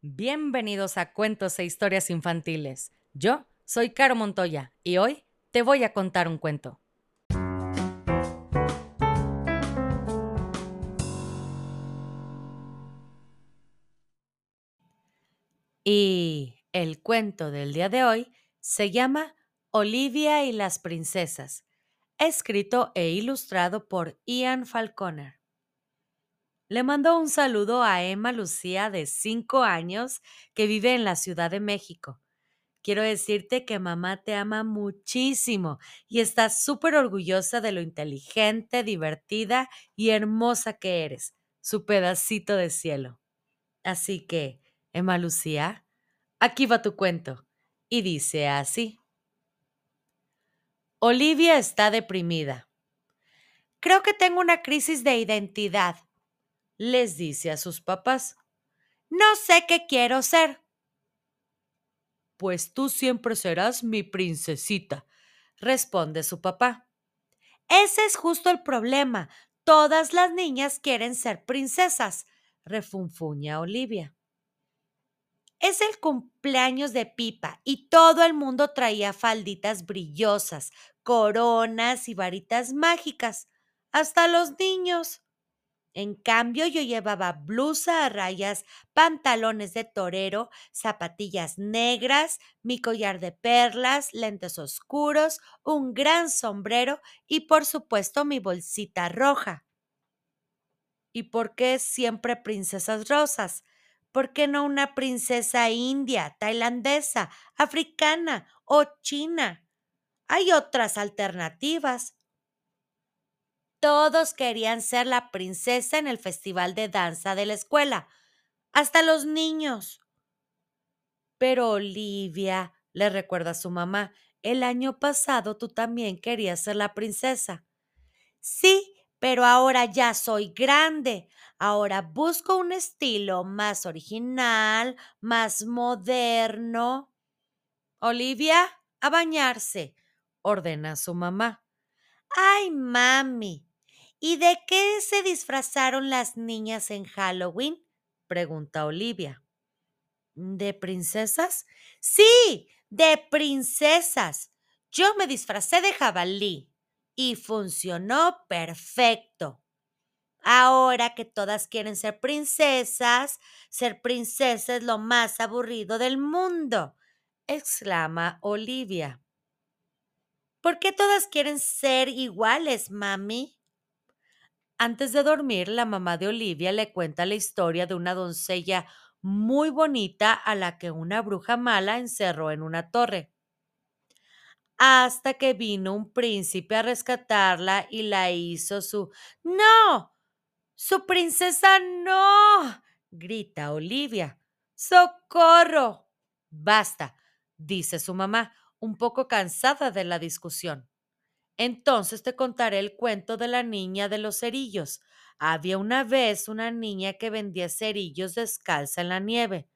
Bienvenidos a Cuentos e Historias Infantiles. Yo soy Caro Montoya y hoy te voy a contar un cuento. Y el cuento del día de hoy se llama Olivia y las princesas, escrito e ilustrado por Ian Falconer. Le mando un saludo a Emma Lucía de 5 años que vive en la Ciudad de México. Quiero decirte que mamá te ama muchísimo y está súper orgullosa de lo inteligente, divertida y hermosa que eres, su pedacito de cielo. Así que, Emma Lucía, aquí va tu cuento. Y dice así. Olivia está deprimida. Creo que tengo una crisis de identidad les dice a sus papás, no sé qué quiero ser. Pues tú siempre serás mi princesita, responde su papá. Ese es justo el problema. Todas las niñas quieren ser princesas, refunfuña Olivia. Es el cumpleaños de Pipa y todo el mundo traía falditas brillosas, coronas y varitas mágicas, hasta los niños. En cambio, yo llevaba blusa a rayas, pantalones de torero, zapatillas negras, mi collar de perlas, lentes oscuros, un gran sombrero y, por supuesto, mi bolsita roja. ¿Y por qué siempre princesas rosas? ¿Por qué no una princesa india, tailandesa, africana o china? Hay otras alternativas. Todos querían ser la princesa en el festival de danza de la escuela, hasta los niños. Pero Olivia, le recuerda a su mamá, el año pasado tú también querías ser la princesa. Sí, pero ahora ya soy grande. Ahora busco un estilo más original, más moderno. Olivia, a bañarse, ordena su mamá. Ay, mami, ¿Y de qué se disfrazaron las niñas en Halloween? pregunta Olivia. ¿De princesas? Sí, de princesas. Yo me disfracé de jabalí y funcionó perfecto. Ahora que todas quieren ser princesas, ser princesa es lo más aburrido del mundo, exclama Olivia. ¿Por qué todas quieren ser iguales, mami? Antes de dormir, la mamá de Olivia le cuenta la historia de una doncella muy bonita a la que una bruja mala encerró en una torre. Hasta que vino un príncipe a rescatarla y la hizo su... ¡No! ¡Su princesa no! grita Olivia. ¡Socorro! Basta, dice su mamá, un poco cansada de la discusión. Entonces te contaré el cuento de la niña de los cerillos. Había una vez una niña que vendía cerillos descalza en la nieve.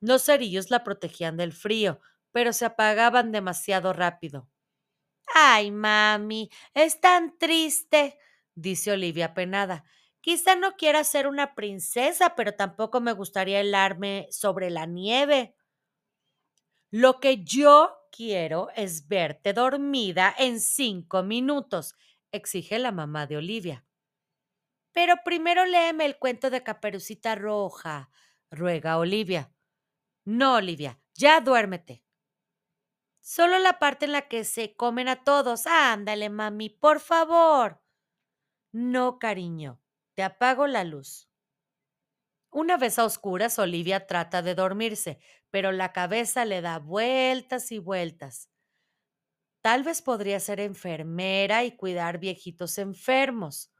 Los cerillos la protegían del frío, pero se apagaban demasiado rápido. Ay, mami, es tan triste, dice Olivia penada. Quizá no quiera ser una princesa, pero tampoco me gustaría helarme sobre la nieve. Lo que yo quiero es verte dormida en cinco minutos, exige la mamá de Olivia. Pero primero léeme el cuento de Caperucita Roja, ruega Olivia. No, Olivia, ya duérmete. Solo la parte en la que se comen a todos. Ándale, mami, por favor. No, cariño, te apago la luz. Una vez a oscuras, Olivia trata de dormirse, pero la cabeza le da vueltas y vueltas. Tal vez podría ser enfermera y cuidar viejitos enfermos.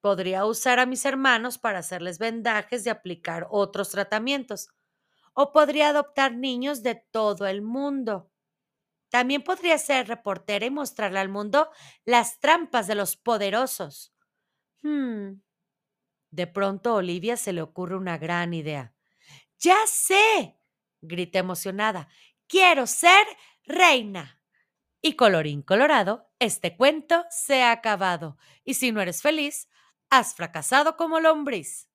Podría usar a mis hermanos para hacerles vendajes y aplicar otros tratamientos. O podría adoptar niños de todo el mundo. También podría ser reportera y mostrarle al mundo las trampas de los poderosos. Hmm, de pronto Olivia se le ocurre una gran idea. ¡Ya sé! grité emocionada. Quiero ser reina. Y colorín colorado, este cuento se ha acabado. Y si no eres feliz, has fracasado como lombriz.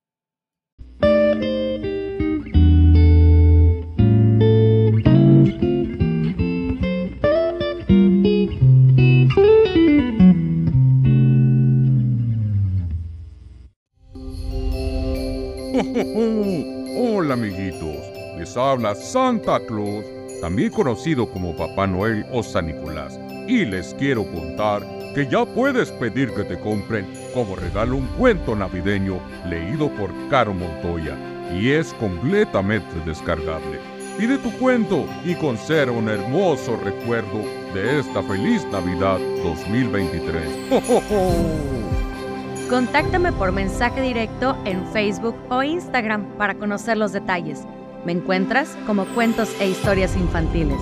Hola amiguitos les habla Santa Claus, también conocido como Papá Noel o San Nicolás, y les quiero contar que ya puedes pedir que te compren como regalo un cuento navideño leído por Caro Montoya y es completamente descargable. Pide tu cuento y conserva un hermoso recuerdo de esta feliz Navidad 2023. Contáctame por mensaje directo en Facebook o Instagram para conocer los detalles. Me encuentras como Cuentos e Historias Infantiles.